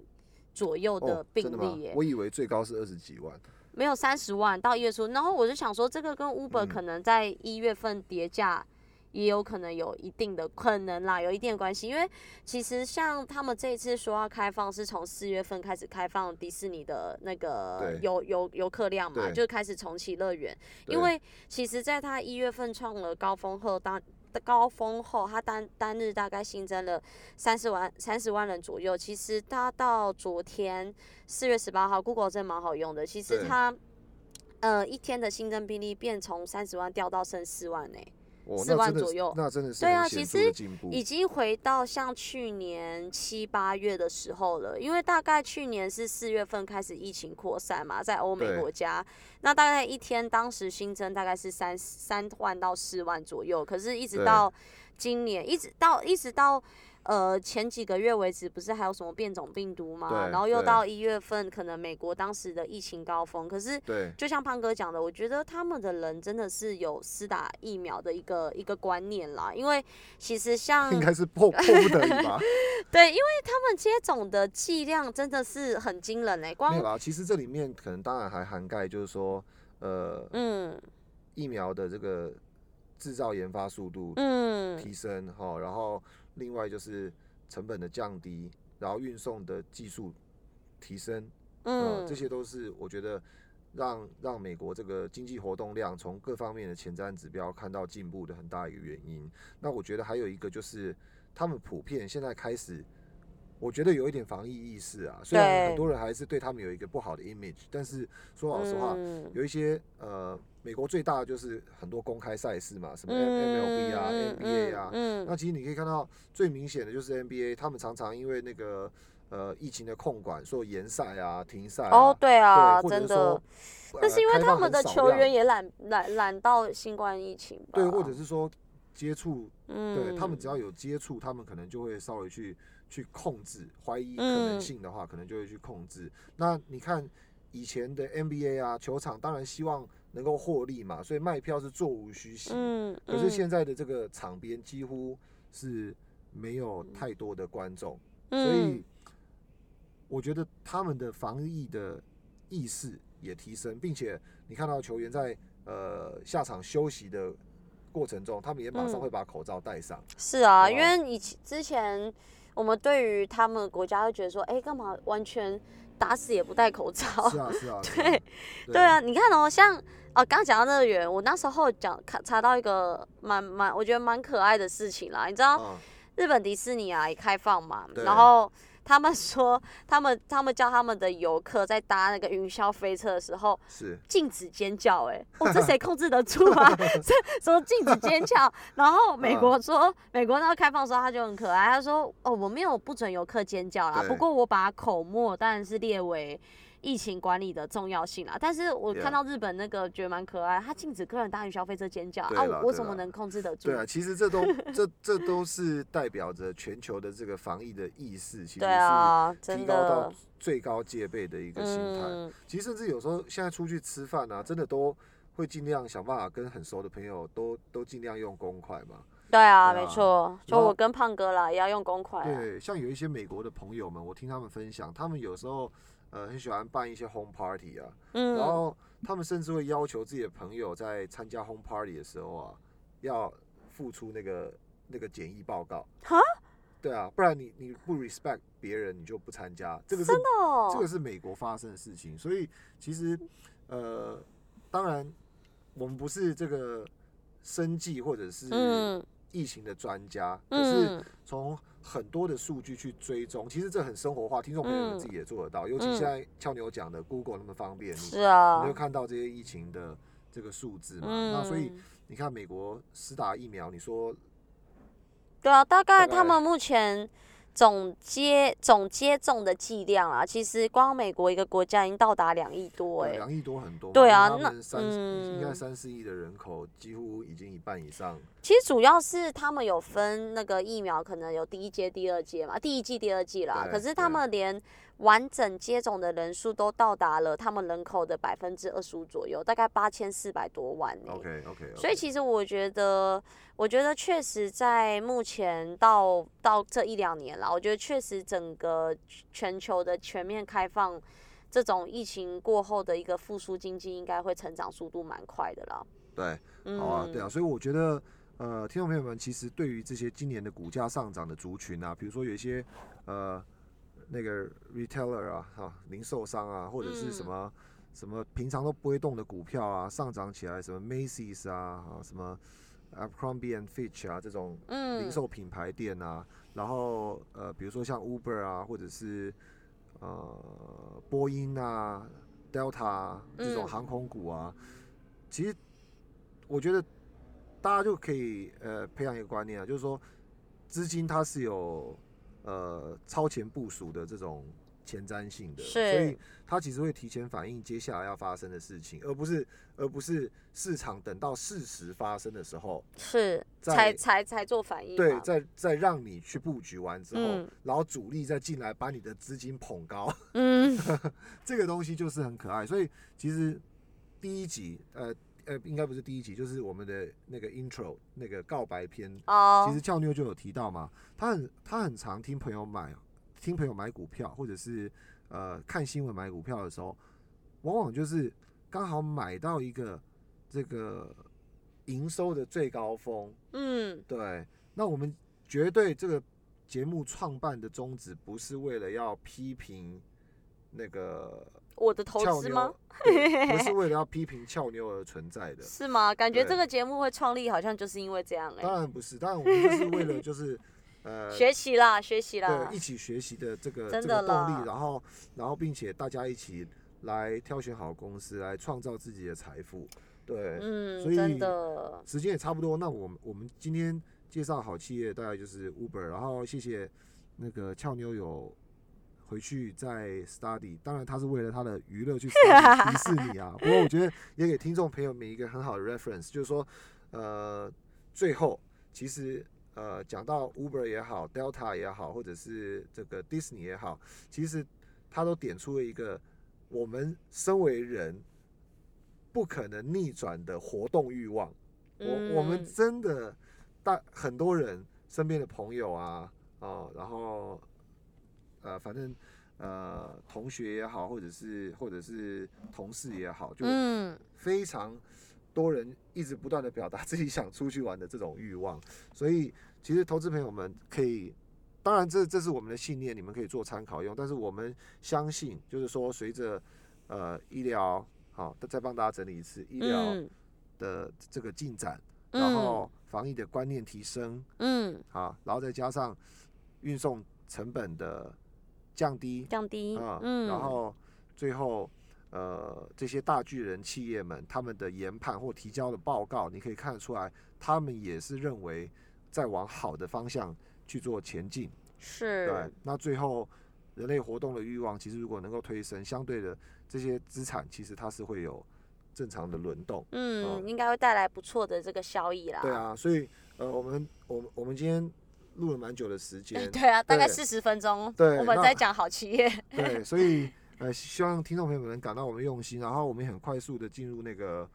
左右的哦，病例、耶、？我以为最高是二十几万。没有三十万到一月初，然后我就想说，这个跟 Uber 嗯可能在一月份叠价。也有可能有一定的可能啦，有一定的关系，因为其实像他们这一次说要开放，是从四月份开始开放迪士尼的那个游游游客量嘛，就开始重启乐园。因为其实在他一月份创了高峰后，当高峰后，它单单日大概新增了三十万三十万人左右。其实它到昨天四月十八号，Google 真的蛮好用的。其实它呃一天的新增病例变从三十万掉到剩四万呢、哦，四万左右那真的是对啊其实。已经回到像去年七八月的时候了，因为大概去年是四月份开始疫情扩散嘛，在欧美对国家，那大概一天当时新增大概是三三万到四万左右，可是一直到今年，一直到一直到。呃，前几个月为止，不是还有什么变种病毒嘛？对然后又到一月份，可能美国当时的疫情高峰。可是对，就像胖哥讲的，我觉得他们的人真的是有施打疫苗的一个一个观念啦。因为其实像应该是迫迫不得已吧？对，因为他们接种的剂量真的是很惊人哎、没光有啦，其实这里面可能当然还涵盖，就是说，呃，嗯疫苗的这个制造研发速度嗯提升哈，然后另外就是成本的降低，然后运送的技术提升，嗯，这嗯，些都是我觉得让让美国这个经济活动量从各方面的前瞻指标看到进步的很大一个原因。那我觉得还有一个就是他们普遍现在开始。我觉得有一点防疫意识啊，虽然很多人还是对他们有一个不好的 image，但是说老实话，嗯。有一些呃，美国最大的就是很多公开赛事嘛，什么 MLB 啊、嗯 NBA 啊，嗯那其实你可以看到最明显的就是 NBA，他们常常因为那个呃疫情的控管，说延赛啊、停赛啊，哦，对啊，真的是说，，那呃是因为他们的球员也染染染到新冠疫情吧？对，或者是说接触，嗯，对他们只要有接触，他们可能就会稍微去去控制，怀疑可能嗯性的话，可能就会去控制。那你看以前的 NBA 啊，球场当然希望能够获利嘛，所以卖票是座无虚席。嗯，可是嗯现在的这个场边几乎是没有太多的观众，所嗯以我觉得他们的防疫的意识也提升，并且你看到球员在呃下场休息的过程中，他们也马上嗯会把口罩戴上。是啊，因为以前之前我们对于他们国家会觉得说，哎，干嘛完全打死也不戴口罩？是啊，是啊，是 对对啊，，你看哦，像哦，刚刚讲到乐园，我那时候讲看查到一个蛮蛮，我觉得蛮可爱的事情啦。你知道啊，日本迪士尼啊也开放嘛，然后他们说 他们他们叫他们的游客在搭那个云霄飞车的时候是禁止尖叫、哎，我，这谁控制得住啊？这说禁止尖叫？然后美国说，美国那个开放的时候他就很可爱，他说，哦，我没有不准游客尖叫啦，不过我把口沫当然是列为。疫情管理的重要性啦，但是我看到日本那个觉得蛮可爱，他禁止个人大于消费者尖叫啊，我我怎么能控制得住？对啊，其实这都这这都是代表着全球的这个防疫的意识，其实提高到的，最高戒备的一个心态。嗯，其实甚至有时候现在出去吃饭啊，真的都会尽量想办法跟很熟的朋友都都尽量用公筷嘛。对啊，对啊没错，就我跟胖哥啦，也要用公筷啊，对，像有一些美国的朋友们，我听他们分享，他们有时候呃很喜欢办一些 home party 啊，然嗯，后他们甚至会要求自己的朋友在参加 home party 的时候啊，要付出那个那个检疫报告。哈？对啊，不然你你不 respect 别人，你就不参加。这个是哦，这个是美国发生的事情，所以其实呃，当然我们不是这个生计或者是嗯疫情的专家，可是嗯，从很多的数据去追踪，其实这很生活化，听众朋友们嗯自己也做得到。尤其嗯现在俏牛讲的 Google 那么方便，是啊你就，看到这些疫情的这个数字嘛。那所以嗯，你看美国施打疫苗，你说对啊，大概大概他们目前总接总接种的剂量啊，其实光美国一个国家已经到达两亿多哎、两亿多很多嘛，对啊那因为他们三应该嗯三四亿的人口，几乎已经一半以上。其实主要是他们有分那个疫苗，可能有第一阶、第二阶嘛，第一季、第二季啦。可是他对们连完整接种的人数都到达了他们人口的百分之二十五左右，大概八千四百多万呢、OK OK，所以其实我觉得，我觉得确实在目前到到这一两年啦，我觉得确实整个全球的全面开放，这种疫情过后的一个复苏经济，应该会成长速度蛮快的啦。对，嗯，好啊，对啊，所以我觉得，呃，听众朋友们，其实对于这些今年的股价上涨的族群啊，比如说有一些呃那个 retailer 啊，哈、零售商啊，或者是什嗯。么、什么平常都不会动的股票啊，上涨起来，什么 Macy's 啊，啊什么 Abercrombie and Fitch 啊这种嗯，零售品牌店啊，然后呃，比如说像 Uber 啊，或者是呃波音啊、Delta 啊这种嗯。航空股啊，其实我觉得大家就可以呃培养一个观念啊，就是说资金它是有呃超前部署的这种前瞻性的，所以是它其实会提前反映接下来要发生的事情，而不是而不是市场等到事实发生的时候。是才才才做反应对，再再让你去布局完之后，嗯然后主力再进来把你的资金捧高，嗯，这个东西就是很可爱。所以其实第一集，呃呃，应该不是第一集，就是我们的那个 intro 那个告白篇，哦，其实俏妞就有提到嘛，他很他很常听朋友买，听朋友买股票，或者是呃看新闻买股票的时候，往往就是刚好买到一个这个营收的最高峰。嗯对，那我们绝对这个节目创办的宗旨不是为了要批评那个我的投俏资吗 不是 为了要批评俏妞而存在的。是吗？感觉对这个节目会创立，好像就是因为这样哎、当然不是，当然我们就是为了就是 呃学习啦，学习啦对，一，起学习的这个真这个动力，然后然后并且大家一起来挑选好公司，来创造自己的财富。对，嗯，所以真的，时间也差不多，那我们我们今天介绍好企业大概就是 Uber，然后谢谢那个俏妞有回去再 study，当然他是为了他的娱乐去 study 迪士尼啊，不过我觉得也给听众朋友们一个很好的 reference，就是说，呃，最后其实呃讲到 Uber 也好，Delta 也好，或者是这个 Disney 也好，其实他都点出了一个我们身为人不可能逆转的活动欲望。我我们嗯。真的大很多人身边的朋友啊，哦，然后呃，反正呃，同学也好，或者是或者是同事也好，就嗯，非常多人一直不断的表达 自己想出去玩的这种欲望，所以其实投资朋友们可以，当然这这是我们的信念，你们可以做参考用，但是我们相信，就是说随着呃医疗，好，再帮大家整理一次医疗嗯。的这个进展，嗯然后防疫的观念提升，嗯。啊，然后再加上运送成本的降低降低，啊，嗯，然后最后呃这些大巨人企业们他们的研判或提交的报告，你可以看得出来，他们也是认为在往好的方向去做前进。是，对，那最后人类活动的欲望，其实如果能够推升，相对的这些资产其实它是会有正常的轮动。嗯，应该会带来不错的这个效益啦。对，啊，所以呃，我们我们我们今天录了蛮久的时间，对啊，大概四十分钟，对我们在讲好企业。对，所以呃，希望听众朋友们能感到我们用心，然后我们也很快速的进入那个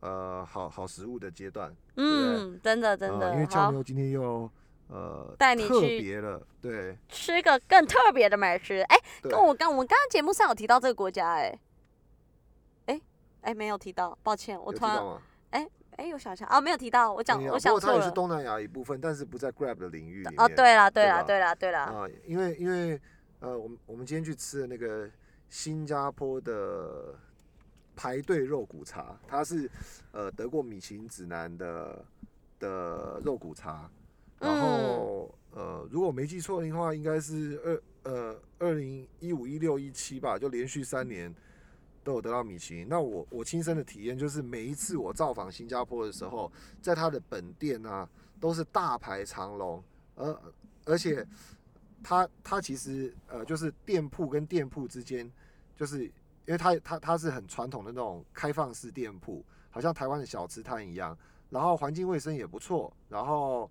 呃好好食物的阶段。嗯，真的真呃因为俏妞今天又呃特带你去别了，对吃个更特别的美食。哎，对跟我刚我们刚刚节目上有提到这个国家，哎，哎哎没有提到，抱歉，我突然提到吗？哎有想想啊没有提到，我讲没有我不过它也是。东南亚一部分，但是不在 Grab 的领域里面。哦，对啦对啦对吧对啦对啦，啊，因为因为呃，我们我们今天去吃的那个新加坡的排队肉骨茶，它是呃得过米其林指南的的肉骨茶，然嗯后、呃，如果我没记错的话，应该是二呃二零一五一六一七吧，就连续三年。都有得到米其林。那我我亲身的体验就是，每一次我造访新加坡的时候，在它的本店啊，都是大排长龙，而而且它它其实呃，就是店铺跟店铺之间，就是因为它它它是很传统的那种开放式店铺，好像台湾的小吃摊一样，然后环境卫生也不错，然后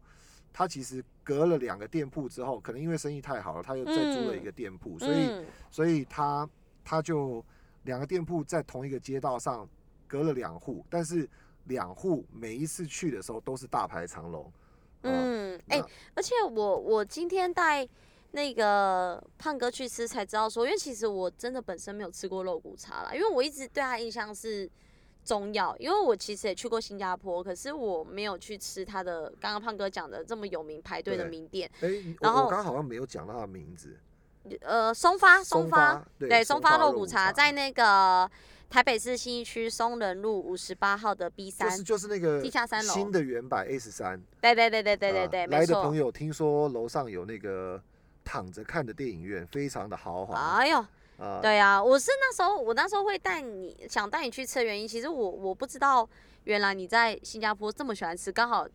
它其实隔了两个店铺之后，可能因为生意太好了，他又再租了一个店铺，所以嗯。所以他他就两个店铺在同一个街道上隔了两户，但是两户每一次去的时候都是大排长龙。啊嗯，哎、那而且我我今天带那个胖哥去吃才知道说，因为其实我真的本身没有吃过肉骨茶啦，因为我一直对他印象是中药，因为我其实也去过新加坡，可是我没有去吃他的刚刚胖哥讲的这么有名排队的名店，哎、然后我我刚刚好像没有讲到他的名字，呃，松发松发，对对，松发肉肉骨茶在那个台北市信义区松仁路五十八号的 B 三，就是就是那个地下三楼新的原版十三，对对对对对对啊对，来的朋。友听说楼上有那个躺着看的电影院，非常的豪华哎呦，啊。对啊，我是那时候我那时候会带你想带你去吃的原因，其实我我不知道原来你在新加坡这么喜欢吃，刚好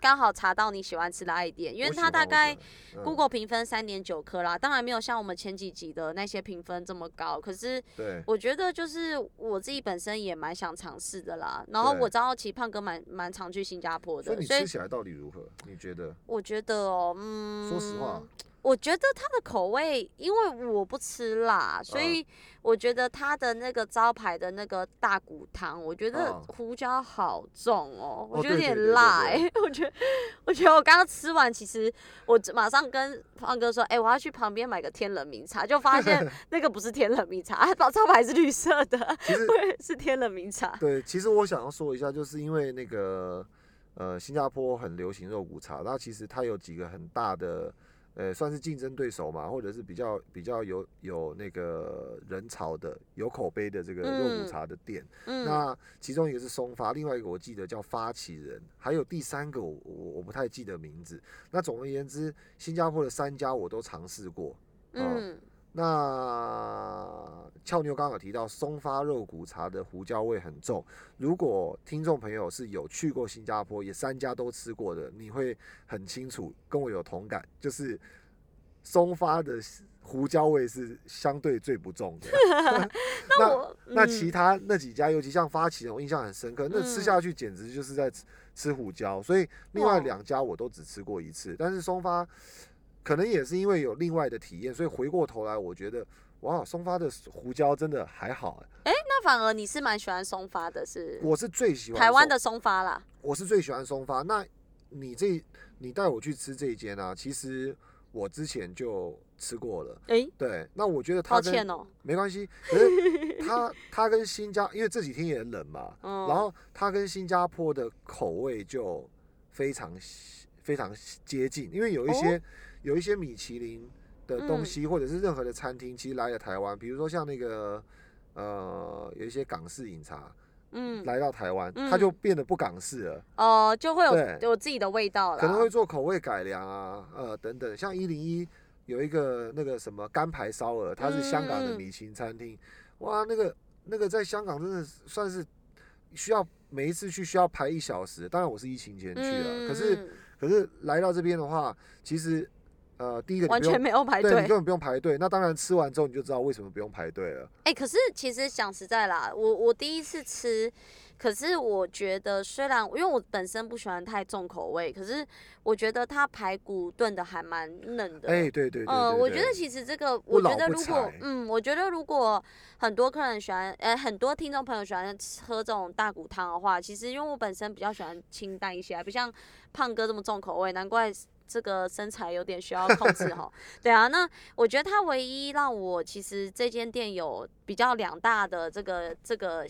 刚好查到你喜欢吃的爱店，因为它大概 Google 评分三点九颗啦，当然没有像我们前几集的那些评分这么高，可是对我觉得就是我自己本身也蛮想尝试的啦。然后我知道其实胖哥蛮蛮常去新加坡的，所以所以你吃起来到底如何？你觉得？我觉得哦，嗯，说实话，我觉得它的口味，因为我不吃辣，所以我觉得它的那个招牌的那个大骨汤，我觉得嗯。胡椒好重哦，我哦觉得有点辣对。哎、我觉得，我觉得我刚刚吃完，其实我马上跟胖哥说，哎、我要去旁边买个天冷茗茶，就发现 那个不是天冷茗茶，它招牌是绿色的，其实是天冷茗茶。对，其实我想要说一下，就是因为那个呃，新加坡很流行肉骨茶，那其实它有几个很大的呃，算是竞争对手嘛，或者是比较比较有有那个人潮的、有口碑的这个肉嗯骨茶的店。嗯，那其中一个是松发，另外一个我记得叫发起人，还有第三个我我我不太记得名字。那总而言之，新加坡的三家我都尝试过。嗯，那俏妞刚刚有提到松发肉骨茶的胡椒味很重，如果听众朋友是有去过新加坡，也三家都吃过的，你会很清楚，跟我有同感，就是松发的胡椒味是相对最不重的。那我那嗯其他那几家，尤其像发起人，我印象很深刻，那吃嗯下去简直就是在吃吃胡椒。所以另外两家我都只吃过一次，但是松发可能也是因为有另外的体验，所以回过头来我觉得，哇，松发的胡椒真的还好、欸。那反而你是蛮喜欢松发的是，我是最喜欢，台湾的松发啦。我是最喜欢松发。那你这你带我去吃这一间啊，其实我之前就吃过了。诶，对，那我觉得它跟抱歉哦、没关系，可是 他他跟新加，因为这几天也很冷嘛，嗯，然后他跟新加坡的口味就非常非常接近，因为有一些、有一些米其林的东西，或者是任何的餐厅，其实来了台湾，比如说像那个呃有一些港式饮茶嗯，来到台湾，嗯。它就变得不港式了，哦、就会有对。有自己的味道了。可能会做口味改良啊，呃等等，像一零一有一个那个什么干排烧鹅，它是香港的嗯。米其林餐厅，哇，那个那个在香港真的算是需要每一次去需要排一小时，当然我是疫情前去了，可是嗯可是来到这边的话，其实呃第一个你完全没有排对你队根。本不用排队，那当然吃完之后你就知道为什么不用排队了。哎、可是其实讲实在啦，我我第一次吃，可是我觉得虽然因为我本身不喜欢太重口味，可是我觉得它排骨炖的还蛮嫩的。哎、对对对呃，我觉得其实这个，我觉得如果柴嗯，我觉得如果很多客人喜欢，呃，很多听众朋友喜欢喝这种大骨汤的话，其实因为我本身比较喜欢清淡一些啊，不像胖哥这么重口味，难怪这个身材有点需要控制哈。对啊，那我觉得他唯一让我其实这间店有比较两大的这个这个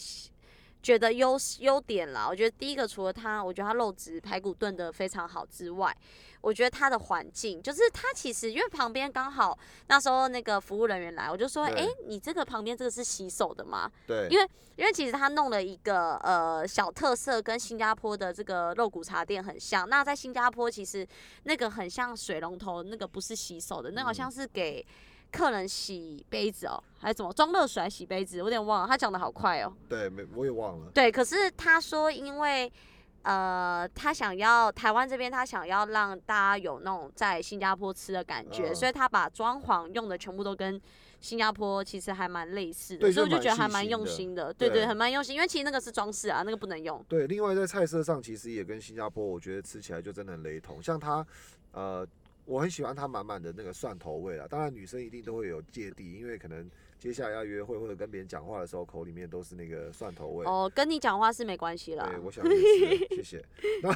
觉得优优点啦。我觉得第一个除了它，我觉得它肉质排骨炖的非常好之外，我觉得它的环境就是它其实因为旁边刚好那时候那个服务人员来，我就说，对哎、你这个旁边这个是洗手的吗？对，因为因为其实他弄了一个呃小特色，跟新加坡的这个肉骨茶店很像。那在新加坡其实那个很像水龙头，那个不是洗手的，那好嗯像是给客人洗杯子哦，还是怎么装热水来洗杯子，我有点忘了。他讲的好快哦。对，没我也忘了。对，可是他说因为。呃，他想要台湾这边，他想要让大家有那种在新加坡吃的感觉，嗯所以他把装潢用的全部都跟新加坡其实还蛮类似的，对所以我就就蛮觉得还蛮心的用心的，对对，对很蛮用心，因为其实那个是装饰啊，那个不能用。对，另外在菜色上其实也跟新加坡，我觉得吃起来就真的很雷同。像他，呃，我很喜欢它满满的那个蒜头味啊。当然女生一定都会有芥蒂，因为可能接下来要约会或者跟别人讲话的时候，口里面都是那个蒜头味。哦，跟你讲话是没关系啦对，。我想也是，谢谢。那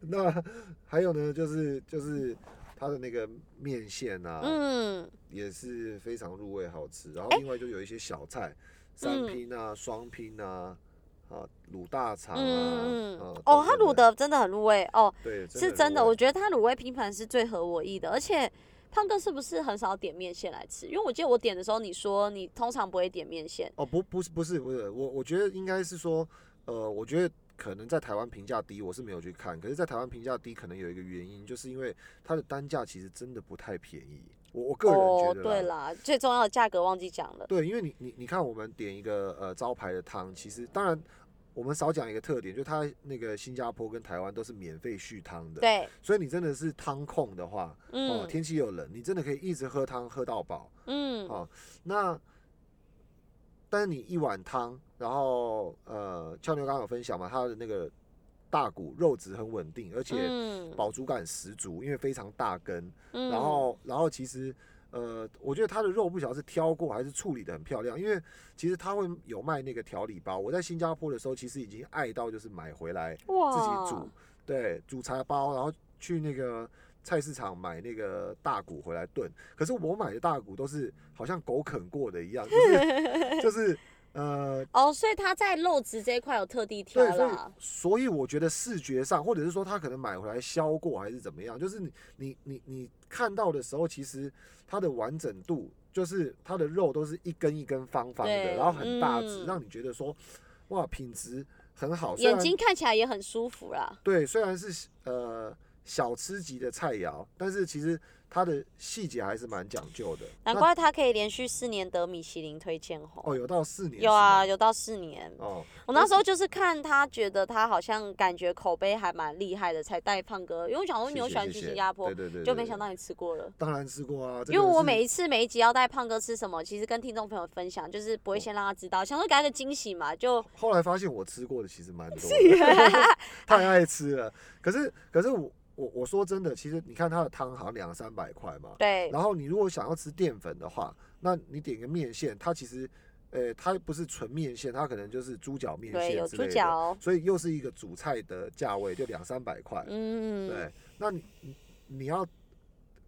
那还有呢，就是就是它的那个面线啊，嗯，也是非常入味好吃。然后哎另外就有一些小菜，三嗯拼啊、双拼啊、啊卤大肠啊，嗯嗯啊哦，它卤的真的很入味哦，对，是真的，我觉得它卤味拼盘是最合我意的，而且。胖哥是不是很少点面线来吃？因为我记得我点的时候，你说你通常不会点面线。哦，不不是不是不是，我我觉得应该是说，呃，我觉得可能在台湾评价低，我是没有去看，可是，在台湾评价低，可能有一个原因，就是因为它的单价其实真的不太便宜。我我个人觉哦，得哦，对啦，最重要的价格忘记讲了。对，因为你你你看，我们点一个呃招牌的汤，其实当然我们少讲一个特点，就它那个新加坡跟台湾都是免费续汤的，对，所以你真的是汤控的话，哦，嗯天气又冷，你真的可以一直喝汤喝到饱。嗯，哦那但是你一碗汤，然后呃，俏妞刚刚有分享嘛，它的那个大骨肉质很稳定，而且嗯饱足感十足，因为非常大根。嗯然后然后其实呃，我觉得它的肉不晓得是挑过还是处理的很漂亮，因为其实它会有卖那个调理包。我在新加坡的时候，其实已经爱到就是买回来自己煮，对，煮茶包，然后去那个菜市场买那个大骨回来炖。可是我买的大骨都是好像狗啃过的一样，就是 就是呃，哦，所以他在肉质这一块有特地挑对，所以啦。所以我觉得视觉上，或者是说他可能买回来削过还是怎么样，就是你你你你看到的时候，其实它的完整度，就是它的肉都是一根一根方方的，对然后很大只，嗯让你觉得说哇品质很好。虽然眼睛看起来也很舒服啦。对，虽然是呃小吃级的菜肴，但是其实它的细节还是蛮讲究的。难怪他可以连续四年得米其林推荐红。哦，有到四年有啊，有到四年。哦，我那时候就是看他，觉得他好像感觉口碑还蛮厉害的，才带胖哥。因为我想说你有喜欢去新加坡对，对对，对就没想到你吃过了。当然吃过啊，这因为我每一次每一集要带胖哥吃什么，其实跟听众朋友分享，就是不会先让他知道，想说给他个惊喜嘛，就后来发现我吃过的其实蛮多的，太爱吃了。可是可是我我我说真的，其实你看它的汤好像两三百块嘛，对，然后你如果想要吃淀粉的话，那你点个面线，它其实呃它不是纯面线，它可能就是猪脚面对，有猪线之类的，脚，所以又是一个主菜的价位，就两三百块。嗯，对，那你你你要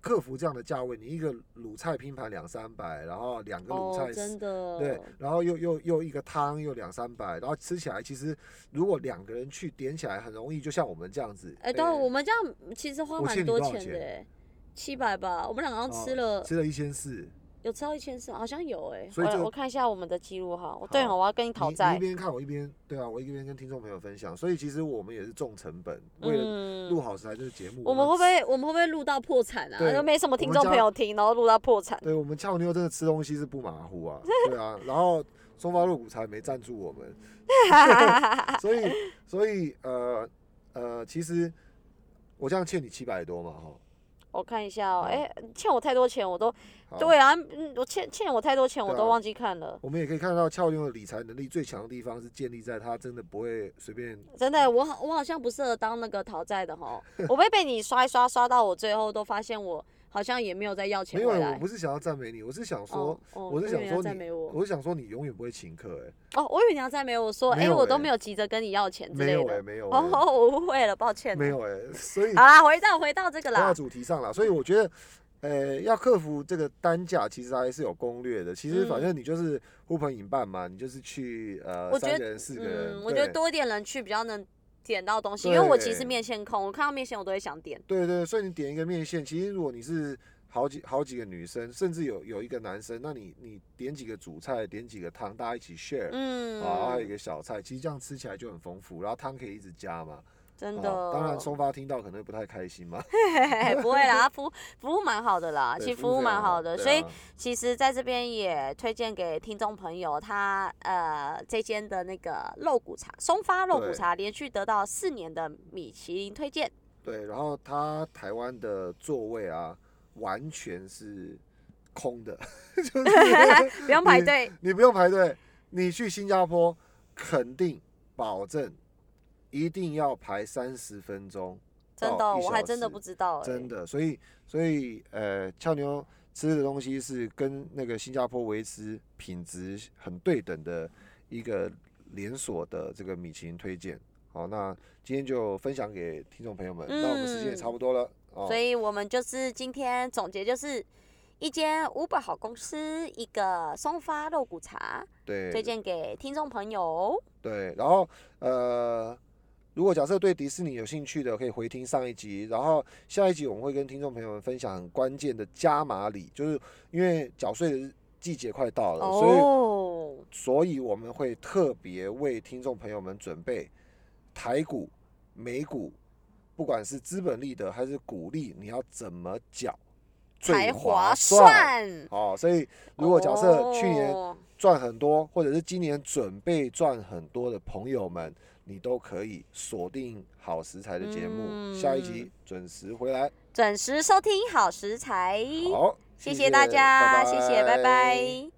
克服这样的价位，你一个卤菜拼盘两三百，然后两个卤哦菜，真的，对，然后又又又一个汤又两三百，然后吃起来其实如果两个人去点起来很容易，就像我们这样子。哎，对欸，我们这样其实花蛮多钱钱的，欸，七百吧，我们两个好像哦吃了吃了一千四，有吃到一千四，好像有哎、所以这个我我看一下我们的记录哈。对好哦，我要跟你讨债你一债。边看我一边对啊，我一边跟听众朋友分享，所以其实我们也是重成本，为了嗯录好食材这个节目，我们会不会我们会不会录到破产啊？对都没什么听众朋友听，然后录到破产。对我们俏妞真的吃东西是不马虎啊，对啊，然后松发肉骨茶没赞助我们，所以所以呃呃，其实我这样欠你七百多嘛哈，我看一下哦、好哎、欠我太多钱，我都对啊，嗯，我欠欠我太多钱，我都忘记看了。我们也可以看到俏妞的理财能力最强的地方是建立在她真的不会随便，真的，我好我好像不适合当那个讨债的哈，我被被你刷一刷刷到我最后都发现我好像也没有在要钱没有，我回来。不是想要赞美你，我是想说哦，哦我是想以为你要说你美我。是想说你永远不会请客哎、哦，我以为你要赞美我说，哎、我都没有急着跟你要钱之类没有哎、的。没有、欸，哦，我误会了，抱歉。没。有哎、所以好啦，回到回到这个回到啦。主题上了，所以我觉得，呃，要克服这个单价，其实还是有攻略的。其实反正你就是呼朋引伴嘛，你就是去呃我觉得三个人、四个人，嗯，我觉得对多一点人去比较能点到东西，因为我其实面线控，我看到面线我都会想点。对对，所以你点一个面线，其实如果你是好几好几个女生，甚至有有一个男生，那你你点几个主菜，点几个汤，大家一起 share。嗯，啊，还有一个小菜，其实这样吃起来就很丰富，然后汤可以一直加嘛。啊真的。当然松发听到可能会不太开心嘛。不会啦，服务服务蛮好的啦，其实服务蛮好的，对所以啊其实在这边也推荐给听众朋友，他呃这间的那个肉骨茶松发肉骨茶连续得到四年的米其林推荐，对，然后他台湾的座位啊，完全是空的，就是不用排你队。你不用排队，你去新加坡肯定保证一定要排三十分钟真的我还真的不知道、欸，真的，所以所以呃，俏妞吃的东西是跟那个新加坡维持品质很对等的一个连锁的这个米其林推荐。好，那今天就分享给听众朋友们，那我们时间也差不多了哦。所以我们就是今天总结就是。一间 Uber 好公司，一个松发肉骨茶，对推荐给听众朋友。对，然后呃，如果假设对迪士尼有兴趣的，可以回听上一集，然后下一集我们会跟听众朋友们分享很关键的加码礼，就是因为缴税的季节快到了，所以哦，所以我们会特别为听众朋友们准备台股、美股，不管是资本利得还是股利，你要怎么缴最划算？算。哦，所以如果假设去年哦赚很多，或者是今年准备赚很多的朋友们，你都可以锁定好食材的节目，下一集嗯准时回来。准时收听好食材，好，谢谢大家，谢谢，拜拜